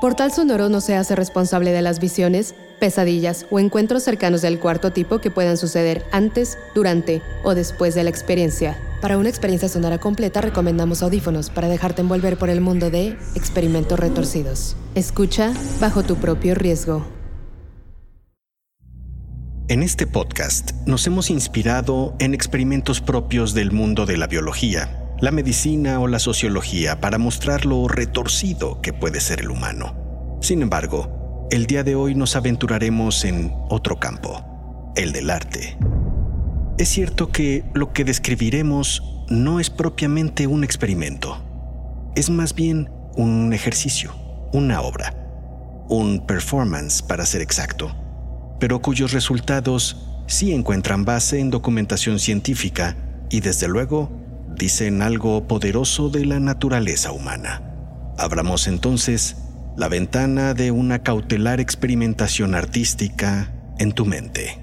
Portal Sonoro no se hace responsable de las visiones, pesadillas o encuentros cercanos del cuarto tipo que puedan suceder antes, durante o después de la experiencia. Para una experiencia sonora completa recomendamos audífonos para dejarte envolver por el mundo de experimentos retorcidos. Escucha bajo tu propio riesgo. En este podcast nos hemos inspirado en experimentos propios del mundo de la biología la medicina o la sociología para mostrar lo retorcido que puede ser el humano. Sin embargo, el día de hoy nos aventuraremos en otro campo, el del arte. Es cierto que lo que describiremos no es propiamente un experimento, es más bien un ejercicio, una obra, un performance para ser exacto, pero cuyos resultados sí encuentran base en documentación científica y desde luego dicen algo poderoso de la naturaleza humana. Abramos entonces la ventana de una cautelar experimentación artística en tu mente.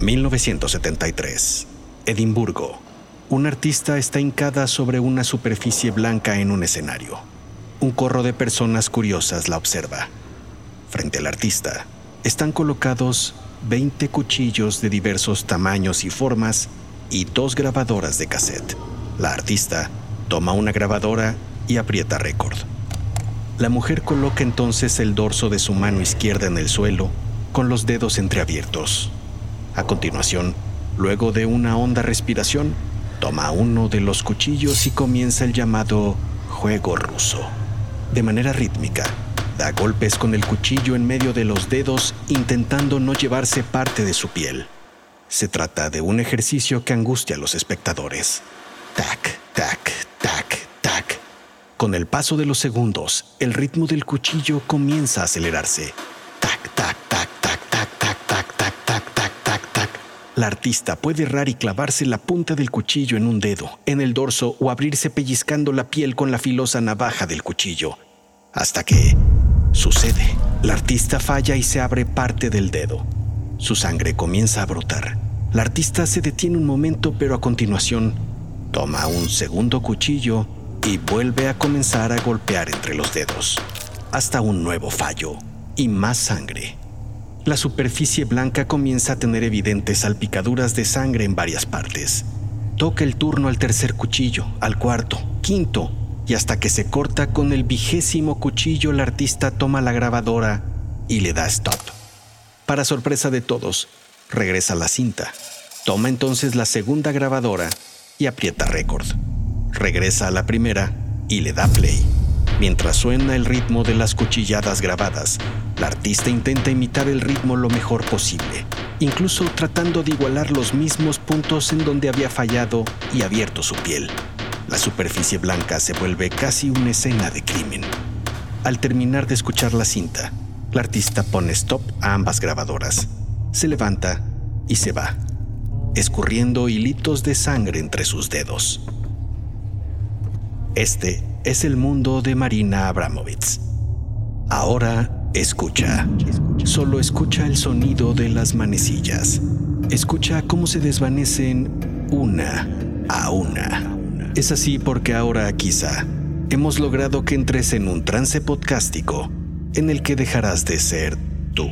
1973. Edimburgo. Un artista está hincada sobre una superficie blanca en un escenario. Un corro de personas curiosas la observa. Frente al artista están colocados 20 cuchillos de diversos tamaños y formas y dos grabadoras de cassette. La artista toma una grabadora y aprieta récord. La mujer coloca entonces el dorso de su mano izquierda en el suelo, con los dedos entreabiertos. A continuación, luego de una honda respiración, toma uno de los cuchillos y comienza el llamado juego ruso. De manera rítmica, da golpes con el cuchillo en medio de los dedos intentando no llevarse parte de su piel. Se trata de un ejercicio que angustia a los espectadores. Tac, tac, tac, tac. Con el paso de los segundos, el ritmo del cuchillo comienza a acelerarse. Tac, tac, tac, tac, tac, tac, tac, tac, tac, tac, tac, tac. La artista puede errar y clavarse la punta del cuchillo en un dedo, en el dorso o abrirse pellizcando la piel con la filosa navaja del cuchillo. Hasta que sucede. La artista falla y se abre parte del dedo. Su sangre comienza a brotar. La artista se detiene un momento, pero a continuación toma un segundo cuchillo y vuelve a comenzar a golpear entre los dedos, hasta un nuevo fallo y más sangre. La superficie blanca comienza a tener evidentes salpicaduras de sangre en varias partes. Toca el turno al tercer cuchillo, al cuarto, quinto, y hasta que se corta con el vigésimo cuchillo, el artista toma la grabadora y le da stop. Para sorpresa de todos, regresa la cinta. Toma entonces la segunda grabadora y aprieta récord. Regresa a la primera y le da play. Mientras suena el ritmo de las cuchilladas grabadas, la artista intenta imitar el ritmo lo mejor posible, incluso tratando de igualar los mismos puntos en donde había fallado y abierto su piel. La superficie blanca se vuelve casi una escena de crimen. Al terminar de escuchar la cinta, la artista pone stop a ambas grabadoras, se levanta y se va, escurriendo hilitos de sangre entre sus dedos. Este es el mundo de Marina Abramovitz. Ahora escucha, solo escucha el sonido de las manecillas. Escucha cómo se desvanecen una a una. Es así porque ahora quizá hemos logrado que entres en un trance podcástico en el que dejarás de ser tú.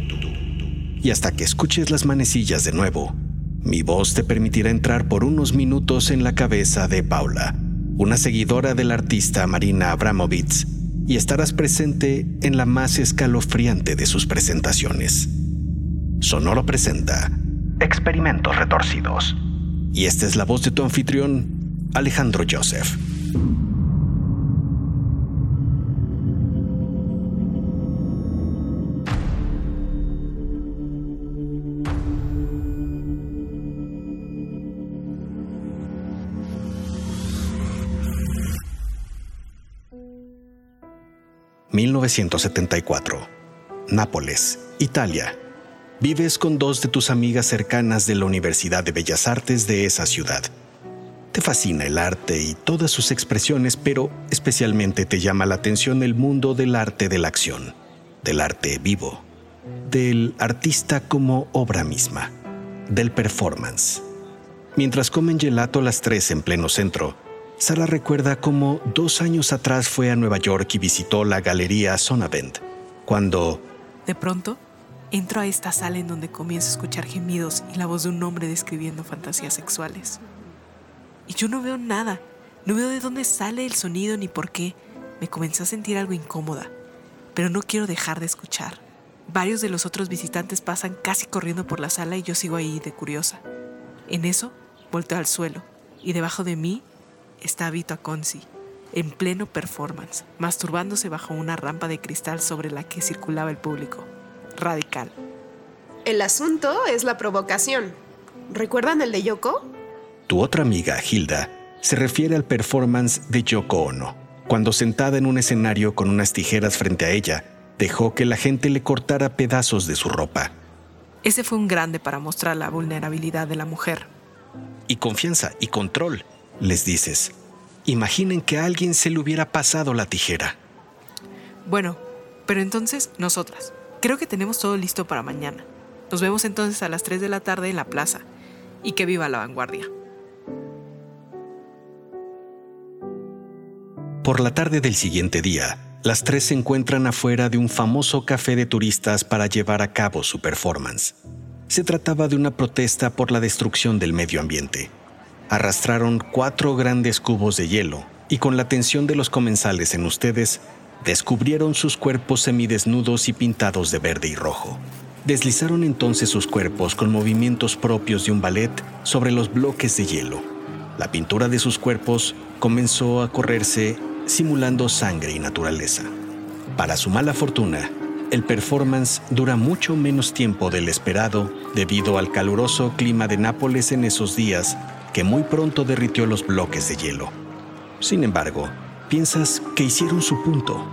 Y hasta que escuches las manecillas de nuevo, mi voz te permitirá entrar por unos minutos en la cabeza de Paula, una seguidora del artista Marina Abramovitz, y estarás presente en la más escalofriante de sus presentaciones. Sonoro presenta Experimentos Retorcidos. Y esta es la voz de tu anfitrión, Alejandro Joseph. 1974. Nápoles, Italia. Vives con dos de tus amigas cercanas de la Universidad de Bellas Artes de esa ciudad. Te fascina el arte y todas sus expresiones, pero especialmente te llama la atención el mundo del arte de la acción, del arte vivo, del artista como obra misma, del performance. Mientras comen gelato las tres en pleno centro, Sara recuerda cómo dos años atrás fue a Nueva York y visitó la galería Sonavent, cuando... De pronto, entro a esta sala en donde comienzo a escuchar gemidos y la voz de un hombre describiendo fantasías sexuales. Y yo no veo nada, no veo de dónde sale el sonido ni por qué. Me comencé a sentir algo incómoda, pero no quiero dejar de escuchar. Varios de los otros visitantes pasan casi corriendo por la sala y yo sigo ahí de curiosa. En eso, volteo al suelo y debajo de mí está Vito Aconci, en pleno performance, masturbándose bajo una rampa de cristal sobre la que circulaba el público. Radical. El asunto es la provocación. ¿Recuerdan el de Yoko? Tu otra amiga, Hilda, se refiere al performance de Yoko Ono, cuando sentada en un escenario con unas tijeras frente a ella, dejó que la gente le cortara pedazos de su ropa. Ese fue un grande para mostrar la vulnerabilidad de la mujer. Y confianza y control les dices. Imaginen que a alguien se le hubiera pasado la tijera. Bueno, pero entonces nosotras. Creo que tenemos todo listo para mañana. Nos vemos entonces a las 3 de la tarde en la plaza. Y que viva la vanguardia. Por la tarde del siguiente día, las tres se encuentran afuera de un famoso café de turistas para llevar a cabo su performance. Se trataba de una protesta por la destrucción del medio ambiente arrastraron cuatro grandes cubos de hielo y con la atención de los comensales en ustedes, descubrieron sus cuerpos semidesnudos y pintados de verde y rojo. Deslizaron entonces sus cuerpos con movimientos propios de un ballet sobre los bloques de hielo. La pintura de sus cuerpos comenzó a correrse simulando sangre y naturaleza. Para su mala fortuna, el performance dura mucho menos tiempo del esperado debido al caluroso clima de Nápoles en esos días que muy pronto derritió los bloques de hielo. Sin embargo, piensas que hicieron su punto.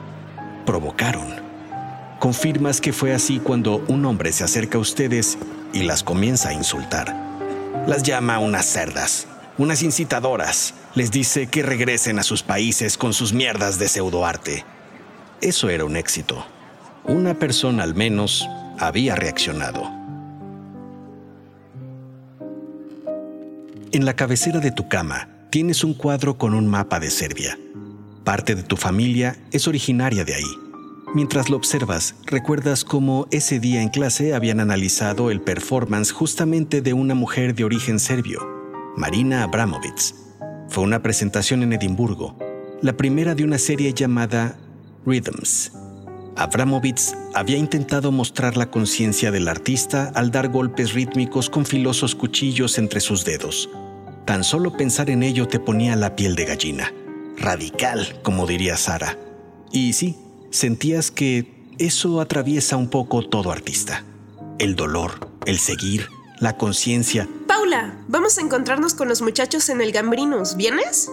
Provocaron. Confirmas que fue así cuando un hombre se acerca a ustedes y las comienza a insultar. Las llama unas cerdas, unas incitadoras. Les dice que regresen a sus países con sus mierdas de pseudoarte. Eso era un éxito. Una persona al menos había reaccionado. En la cabecera de tu cama tienes un cuadro con un mapa de Serbia. Parte de tu familia es originaria de ahí. Mientras lo observas, recuerdas cómo ese día en clase habían analizado el performance justamente de una mujer de origen serbio, Marina Abramovic. Fue una presentación en Edimburgo, la primera de una serie llamada Rhythms. Abramovic había intentado mostrar la conciencia del artista al dar golpes rítmicos con filosos cuchillos entre sus dedos. Tan solo pensar en ello te ponía la piel de gallina. Radical, como diría Sara. Y sí, sentías que eso atraviesa un poco todo artista. El dolor, el seguir, la conciencia. Paula, vamos a encontrarnos con los muchachos en el Gambrinus. ¿Vienes?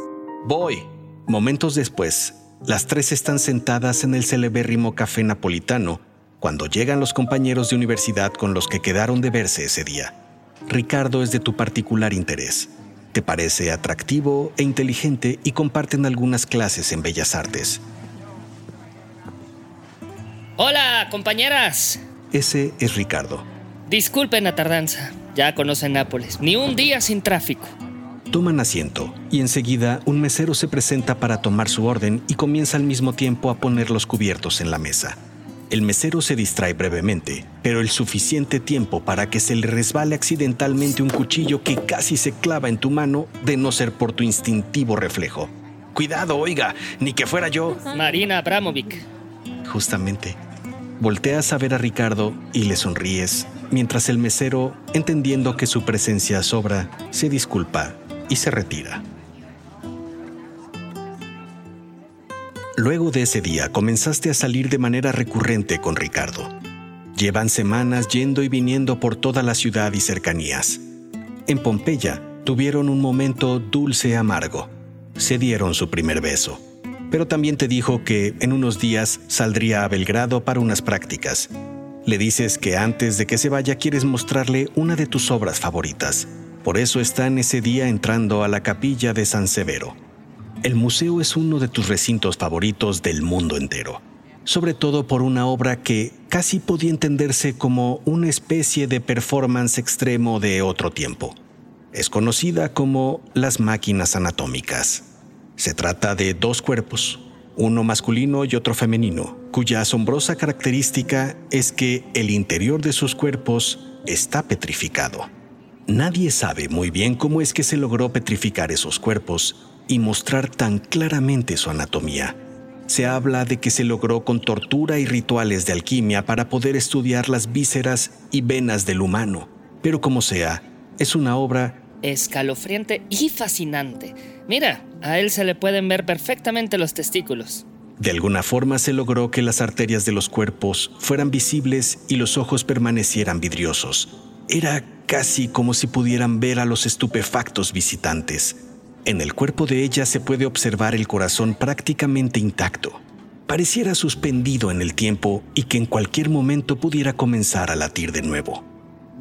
Voy. Momentos después, las tres están sentadas en el celebérrimo café napolitano cuando llegan los compañeros de universidad con los que quedaron de verse ese día. Ricardo es de tu particular interés. Te parece atractivo e inteligente y comparten algunas clases en Bellas Artes. Hola, compañeras. Ese es Ricardo. Disculpen la tardanza. Ya conocen Nápoles. Ni un día sin tráfico. Toman asiento y enseguida un mesero se presenta para tomar su orden y comienza al mismo tiempo a poner los cubiertos en la mesa. El mesero se distrae brevemente, pero el suficiente tiempo para que se le resbale accidentalmente un cuchillo que casi se clava en tu mano de no ser por tu instintivo reflejo. Cuidado, oiga, ni que fuera yo. Marina Abramovic. Justamente. Volteas a ver a Ricardo y le sonríes, mientras el mesero, entendiendo que su presencia sobra, se disculpa y se retira. Luego de ese día comenzaste a salir de manera recurrente con Ricardo. Llevan semanas yendo y viniendo por toda la ciudad y cercanías. En Pompeya tuvieron un momento dulce amargo. Se dieron su primer beso. pero también te dijo que en unos días saldría a Belgrado para unas prácticas. Le dices que antes de que se vaya quieres mostrarle una de tus obras favoritas. Por eso está en ese día entrando a la capilla de San Severo. El museo es uno de tus recintos favoritos del mundo entero, sobre todo por una obra que casi podía entenderse como una especie de performance extremo de otro tiempo. Es conocida como las máquinas anatómicas. Se trata de dos cuerpos, uno masculino y otro femenino, cuya asombrosa característica es que el interior de sus cuerpos está petrificado. Nadie sabe muy bien cómo es que se logró petrificar esos cuerpos y mostrar tan claramente su anatomía. Se habla de que se logró con tortura y rituales de alquimia para poder estudiar las vísceras y venas del humano, pero como sea, es una obra escalofriante y fascinante. Mira, a él se le pueden ver perfectamente los testículos. De alguna forma se logró que las arterias de los cuerpos fueran visibles y los ojos permanecieran vidriosos. Era casi como si pudieran ver a los estupefactos visitantes. En el cuerpo de ella se puede observar el corazón prácticamente intacto. Pareciera suspendido en el tiempo y que en cualquier momento pudiera comenzar a latir de nuevo.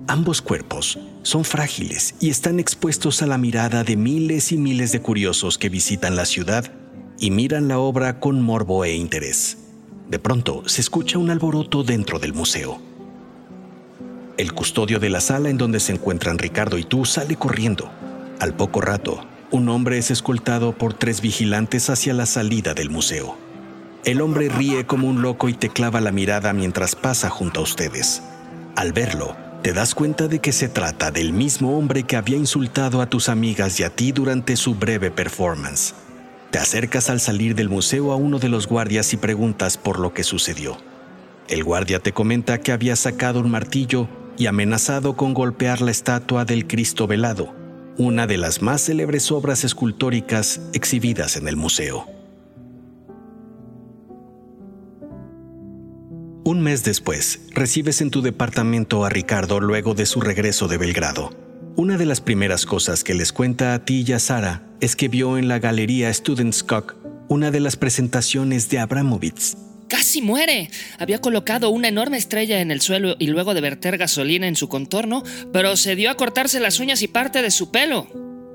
Ambos cuerpos son frágiles y están expuestos a la mirada de miles y miles de curiosos que visitan la ciudad y miran la obra con morbo e interés. De pronto se escucha un alboroto dentro del museo. El custodio de la sala en donde se encuentran Ricardo y tú sale corriendo. Al poco rato, un hombre es escoltado por tres vigilantes hacia la salida del museo. El hombre ríe como un loco y te clava la mirada mientras pasa junto a ustedes. Al verlo, te das cuenta de que se trata del mismo hombre que había insultado a tus amigas y a ti durante su breve performance. Te acercas al salir del museo a uno de los guardias y preguntas por lo que sucedió. El guardia te comenta que había sacado un martillo y amenazado con golpear la estatua del Cristo velado, una de las más célebres obras escultóricas exhibidas en el museo. Un mes después, recibes en tu departamento a Ricardo luego de su regreso de Belgrado. Una de las primeras cosas que les cuenta a ti y a Sara es que vio en la galería Students Cock una de las presentaciones de Abramovich. ¡Casi muere! Había colocado una enorme estrella en el suelo y luego de verter gasolina en su contorno, procedió a cortarse las uñas y parte de su pelo.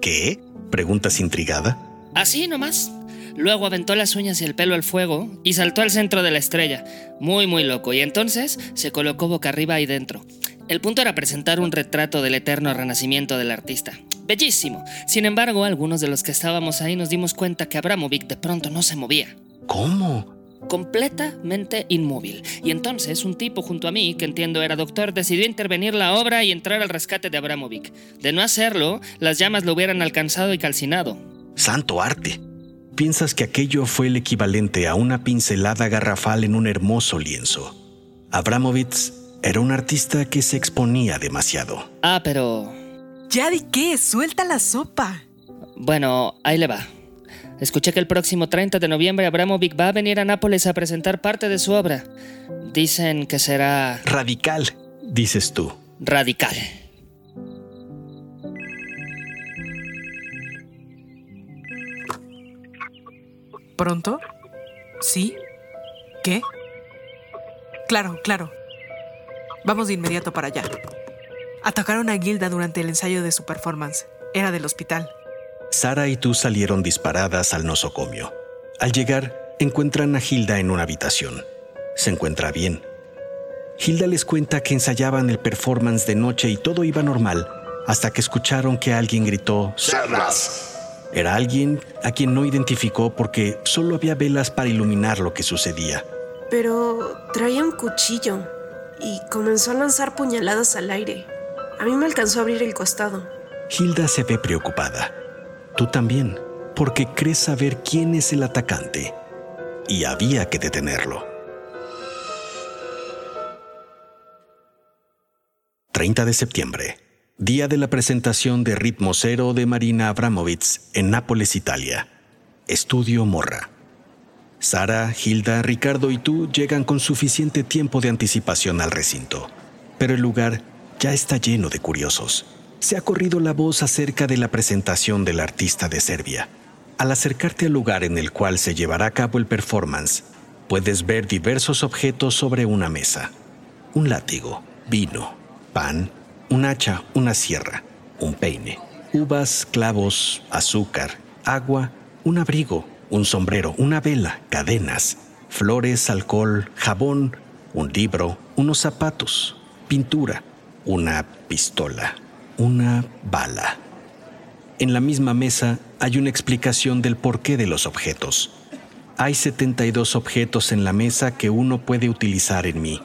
¿Qué? Preguntas intrigada. Así nomás. Luego aventó las uñas y el pelo al fuego y saltó al centro de la estrella. Muy, muy loco. Y entonces se colocó boca arriba ahí dentro. El punto era presentar un retrato del eterno renacimiento del artista. Bellísimo. Sin embargo, algunos de los que estábamos ahí nos dimos cuenta que Abramovic de pronto no se movía. ¿Cómo? Completamente inmóvil. Y entonces un tipo junto a mí, que entiendo era doctor, decidió intervenir la obra y entrar al rescate de Abramovic. De no hacerlo, las llamas lo hubieran alcanzado y calcinado. Santo arte piensas que aquello fue el equivalente a una pincelada garrafal en un hermoso lienzo. Abramovich era un artista que se exponía demasiado. Ah, pero... ¿Ya di qué? Suelta la sopa. Bueno, ahí le va. Escuché que el próximo 30 de noviembre Abramovich va a venir a Nápoles a presentar parte de su obra. Dicen que será... Radical, dices tú. Radical. ¿Pronto? ¿Sí? ¿Qué? Claro, claro. Vamos de inmediato para allá. Atacaron a Gilda durante el ensayo de su performance. Era del hospital. Sara y tú salieron disparadas al nosocomio. Al llegar, encuentran a Gilda en una habitación. Se encuentra bien. Gilda les cuenta que ensayaban el performance de noche y todo iba normal, hasta que escucharon que alguien gritó ¡Cerras! Era alguien a quien no identificó porque solo había velas para iluminar lo que sucedía. Pero traía un cuchillo y comenzó a lanzar puñaladas al aire. A mí me alcanzó a abrir el costado. Hilda se ve preocupada. Tú también, porque crees saber quién es el atacante. Y había que detenerlo. 30 de septiembre día de la presentación de Ritmo Cero de Marina Abramovich en Nápoles, Italia. Estudio Morra. Sara, Hilda, Ricardo y tú llegan con suficiente tiempo de anticipación al recinto, pero el lugar ya está lleno de curiosos. Se ha corrido la voz acerca de la presentación del artista de Serbia. Al acercarte al lugar en el cual se llevará a cabo el performance, puedes ver diversos objetos sobre una mesa. Un látigo, vino, pan, un hacha, una sierra, un peine, uvas, clavos, azúcar, agua, un abrigo, un sombrero, una vela, cadenas, flores, alcohol, jabón, un libro, unos zapatos, pintura, una pistola, una bala. En la misma mesa hay una explicación del porqué de los objetos. Hay 72 objetos en la mesa que uno puede utilizar en mí.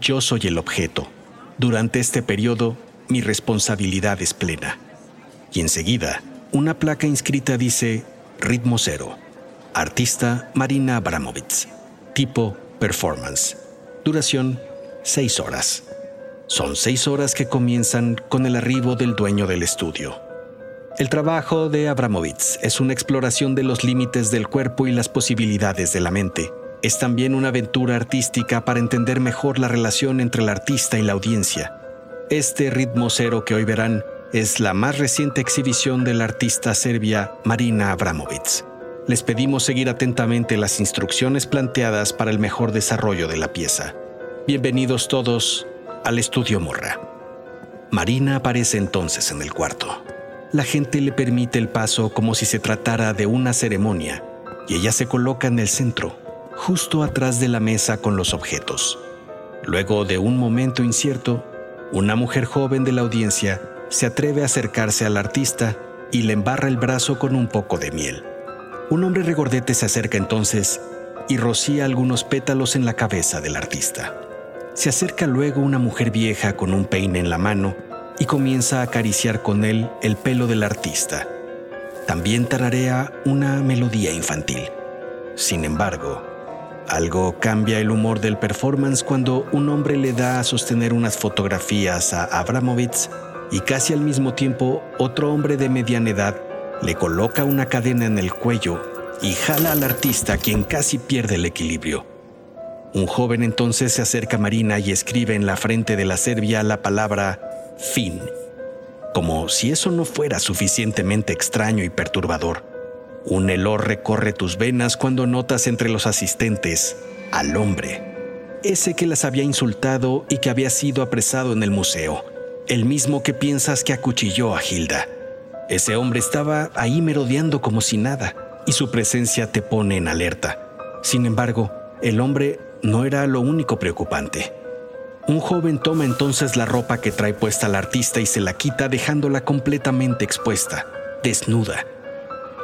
Yo soy el objeto. Durante este periodo, mi responsabilidad es plena. Y enseguida, una placa inscrita dice Ritmo Cero. Artista Marina Abramovitz. Tipo Performance. Duración 6 horas. Son seis horas que comienzan con el arribo del dueño del estudio. El trabajo de Abramovitz es una exploración de los límites del cuerpo y las posibilidades de la mente. Es también una aventura artística para entender mejor la relación entre el artista y la audiencia. Este ritmo cero que hoy verán es la más reciente exhibición de la artista serbia Marina Abramovitz. Les pedimos seguir atentamente las instrucciones planteadas para el mejor desarrollo de la pieza. Bienvenidos todos al estudio Morra. Marina aparece entonces en el cuarto. La gente le permite el paso como si se tratara de una ceremonia y ella se coloca en el centro, justo atrás de la mesa con los objetos. Luego de un momento incierto, una mujer joven de la audiencia se atreve a acercarse al artista y le embarra el brazo con un poco de miel. Un hombre regordete se acerca entonces y rocía algunos pétalos en la cabeza del artista. Se acerca luego una mujer vieja con un peine en la mano y comienza a acariciar con él el pelo del artista. También tararea una melodía infantil. Sin embargo, algo cambia el humor del performance cuando un hombre le da a sostener unas fotografías a Abramovitz y casi al mismo tiempo otro hombre de mediana edad le coloca una cadena en el cuello y jala al artista quien casi pierde el equilibrio. Un joven entonces se acerca a Marina y escribe en la frente de la serbia la palabra fin, como si eso no fuera suficientemente extraño y perturbador. Un helor recorre tus venas cuando notas entre los asistentes al hombre, ese que las había insultado y que había sido apresado en el museo, el mismo que piensas que acuchilló a Hilda. Ese hombre estaba ahí merodeando como si nada, y su presencia te pone en alerta. Sin embargo, el hombre no era lo único preocupante. Un joven toma entonces la ropa que trae puesta el artista y se la quita dejándola completamente expuesta, desnuda.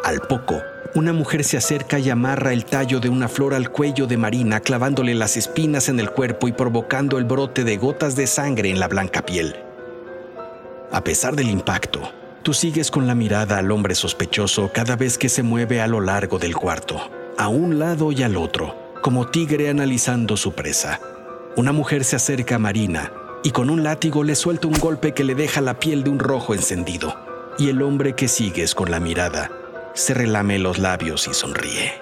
Al poco, una mujer se acerca y amarra el tallo de una flor al cuello de Marina, clavándole las espinas en el cuerpo y provocando el brote de gotas de sangre en la blanca piel. A pesar del impacto, tú sigues con la mirada al hombre sospechoso cada vez que se mueve a lo largo del cuarto, a un lado y al otro como tigre analizando su presa. Una mujer se acerca a Marina y con un látigo le suelta un golpe que le deja la piel de un rojo encendido. Y el hombre que sigues con la mirada se relame los labios y sonríe.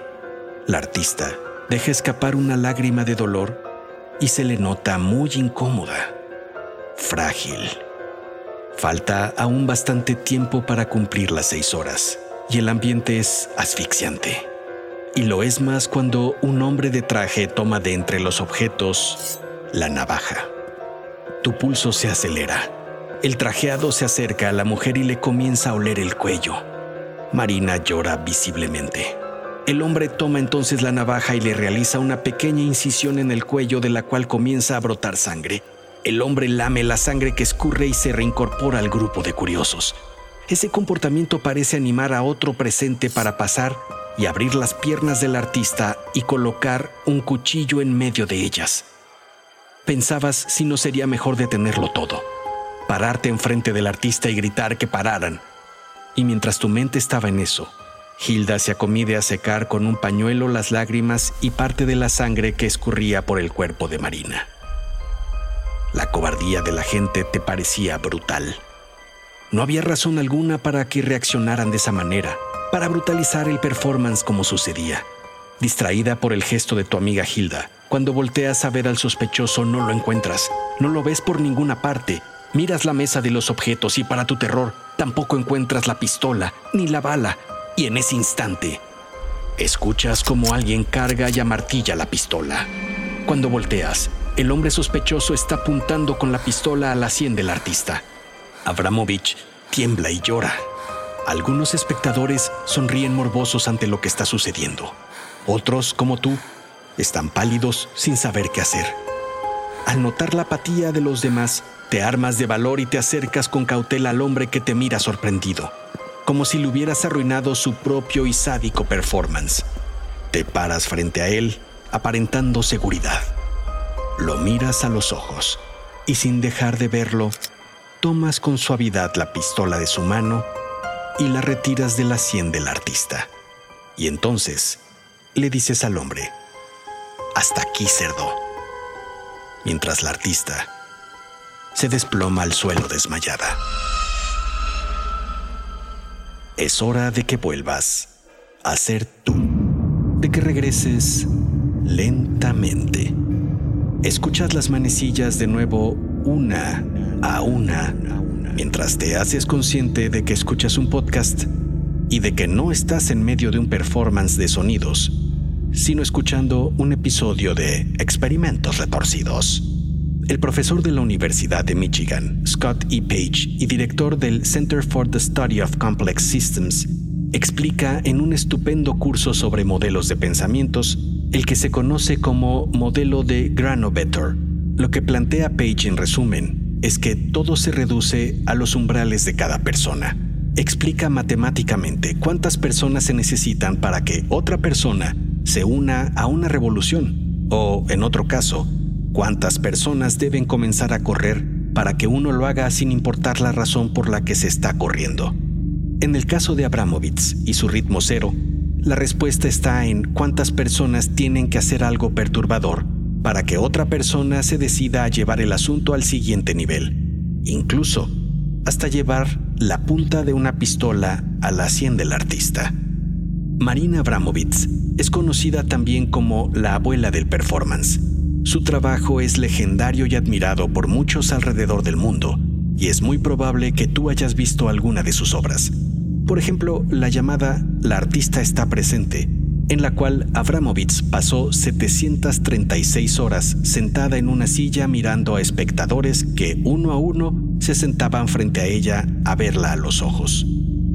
La artista deja escapar una lágrima de dolor y se le nota muy incómoda, frágil. Falta aún bastante tiempo para cumplir las seis horas y el ambiente es asfixiante y lo es más cuando un hombre de traje toma de entre los objetos la navaja. Tu pulso se acelera. El trajeado se acerca a la mujer y le comienza a oler el cuello. Marina llora visiblemente. El hombre toma entonces la navaja y le realiza una pequeña incisión en el cuello de la cual comienza a brotar sangre. El hombre lame la sangre que escurre y se reincorpora al grupo de curiosos. Ese comportamiento parece animar a otro presente para pasar y abrir las piernas del artista y colocar un cuchillo en medio de ellas. Pensabas si no sería mejor detenerlo todo, pararte enfrente del artista y gritar que pararan. Y mientras tu mente estaba en eso, Hilda se acomide a secar con un pañuelo las lágrimas y parte de la sangre que escurría por el cuerpo de Marina. La cobardía de la gente te parecía brutal. No había razón alguna para que reaccionaran de esa manera para brutalizar el performance como sucedía. Distraída por el gesto de tu amiga Hilda, cuando volteas a ver al sospechoso no lo encuentras, no lo ves por ninguna parte, miras la mesa de los objetos y para tu terror tampoco encuentras la pistola ni la bala y en ese instante escuchas como alguien carga y amartilla la pistola. Cuando volteas, el hombre sospechoso está apuntando con la pistola a la sien del artista. Abramovich tiembla y llora. Algunos espectadores sonríen morbosos ante lo que está sucediendo. Otros, como tú, están pálidos sin saber qué hacer. Al notar la apatía de los demás, te armas de valor y te acercas con cautela al hombre que te mira sorprendido, como si le hubieras arruinado su propio y sádico performance. Te paras frente a él, aparentando seguridad. Lo miras a los ojos y sin dejar de verlo, tomas con suavidad la pistola de su mano y la retiras de la sien del artista. Y entonces le dices al hombre, hasta aquí, cerdo. Mientras la artista se desploma al suelo desmayada. Es hora de que vuelvas a ser tú, de que regreses lentamente. Escuchas las manecillas de nuevo una a una mientras te haces consciente de que escuchas un podcast y de que no estás en medio de un performance de sonidos sino escuchando un episodio de Experimentos Retorcidos. El profesor de la Universidad de Michigan, Scott E. Page, y director del Center for the Study of Complex Systems, explica en un estupendo curso sobre modelos de pensamientos el que se conoce como modelo de Granovetter. Lo que plantea Page en resumen es que todo se reduce a los umbrales de cada persona. Explica matemáticamente cuántas personas se necesitan para que otra persona se una a una revolución, o, en otro caso, cuántas personas deben comenzar a correr para que uno lo haga sin importar la razón por la que se está corriendo. En el caso de Abramovitz y su ritmo cero, la respuesta está en cuántas personas tienen que hacer algo perturbador para que otra persona se decida a llevar el asunto al siguiente nivel, incluso hasta llevar la punta de una pistola a la sien del artista. Marina Abramovitz es conocida también como la abuela del performance. Su trabajo es legendario y admirado por muchos alrededor del mundo, y es muy probable que tú hayas visto alguna de sus obras. Por ejemplo, la llamada La artista está presente, en la cual Abramovitz pasó 736 horas sentada en una silla mirando a espectadores que uno a uno se sentaban frente a ella a verla a los ojos.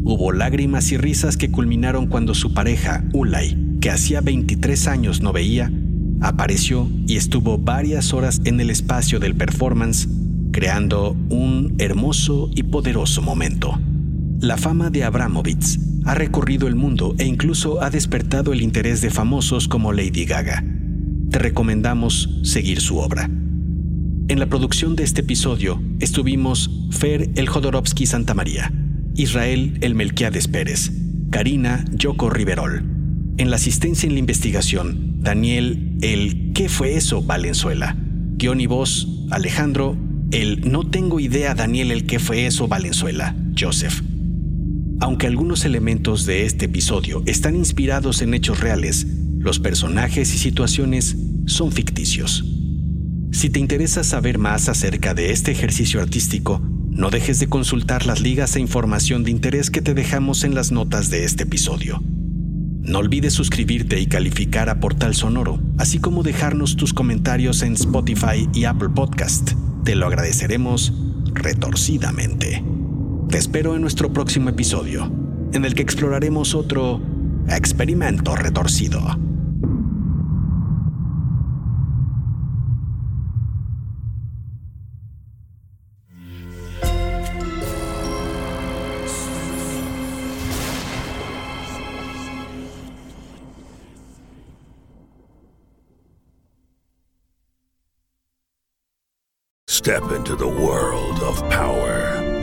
Hubo lágrimas y risas que culminaron cuando su pareja, Ulay, que hacía 23 años no veía, apareció y estuvo varias horas en el espacio del performance, creando un hermoso y poderoso momento. La fama de Abramovitz ha recorrido el mundo e incluso ha despertado el interés de famosos como Lady Gaga. Te recomendamos seguir su obra. En la producción de este episodio estuvimos Fer El Jodorowsky Santa María, Israel El Melquiades Pérez, Karina Yoko Riverol. En la asistencia en la investigación, Daniel El ¿Qué fue eso? Valenzuela. Guión y voz, Alejandro El No tengo idea Daniel El ¿Qué fue eso? Valenzuela, Joseph. Aunque algunos elementos de este episodio están inspirados en hechos reales, los personajes y situaciones son ficticios. Si te interesa saber más acerca de este ejercicio artístico, no dejes de consultar las ligas e información de interés que te dejamos en las notas de este episodio. No olvides suscribirte y calificar a Portal Sonoro, así como dejarnos tus comentarios en Spotify y Apple Podcast. Te lo agradeceremos retorcidamente. Te espero en nuestro próximo episodio, en el que exploraremos otro experimento retorcido. Step into the world of power,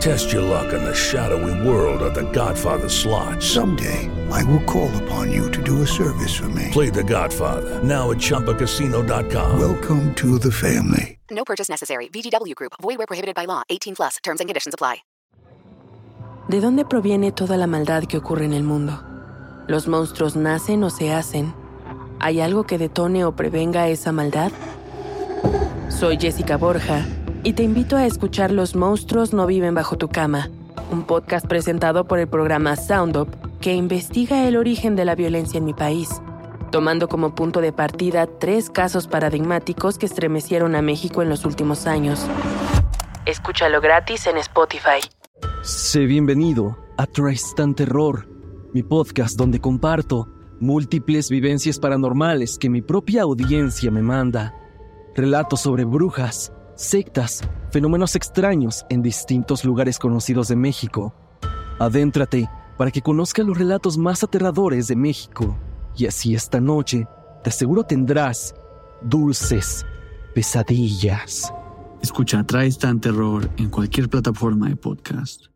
Test your luck in the shadowy world of The Godfather slot. Someday, I will call upon you to do a service for me. Play The Godfather now at ChumbaCasino.com. Welcome to the family. No purchase necessary. VGW Group. Void where prohibited by law. 18 plus. Terms and conditions apply. ¿De dónde proviene toda la maldad que ocurre en el mundo? ¿Los monstruos nacen o se hacen? ¿Hay algo que detone o prevenga esa maldad? Soy Jessica Borja y te invito a escuchar Los monstruos no viven bajo tu cama, un podcast presentado por el programa Sound Up que investiga el origen de la violencia en mi país, tomando como punto de partida tres casos paradigmáticos que estremecieron a México en los últimos años. Escúchalo gratis en Spotify. Sé bienvenido a Tristan Terror, mi podcast donde comparto múltiples vivencias paranormales que mi propia audiencia me manda. Relatos sobre brujas, sectas, fenómenos extraños en distintos lugares conocidos de México. Adéntrate para que conozcas los relatos más aterradores de México. Y así esta noche, te aseguro tendrás dulces pesadillas. Escucha Tristan Terror en cualquier plataforma de podcast.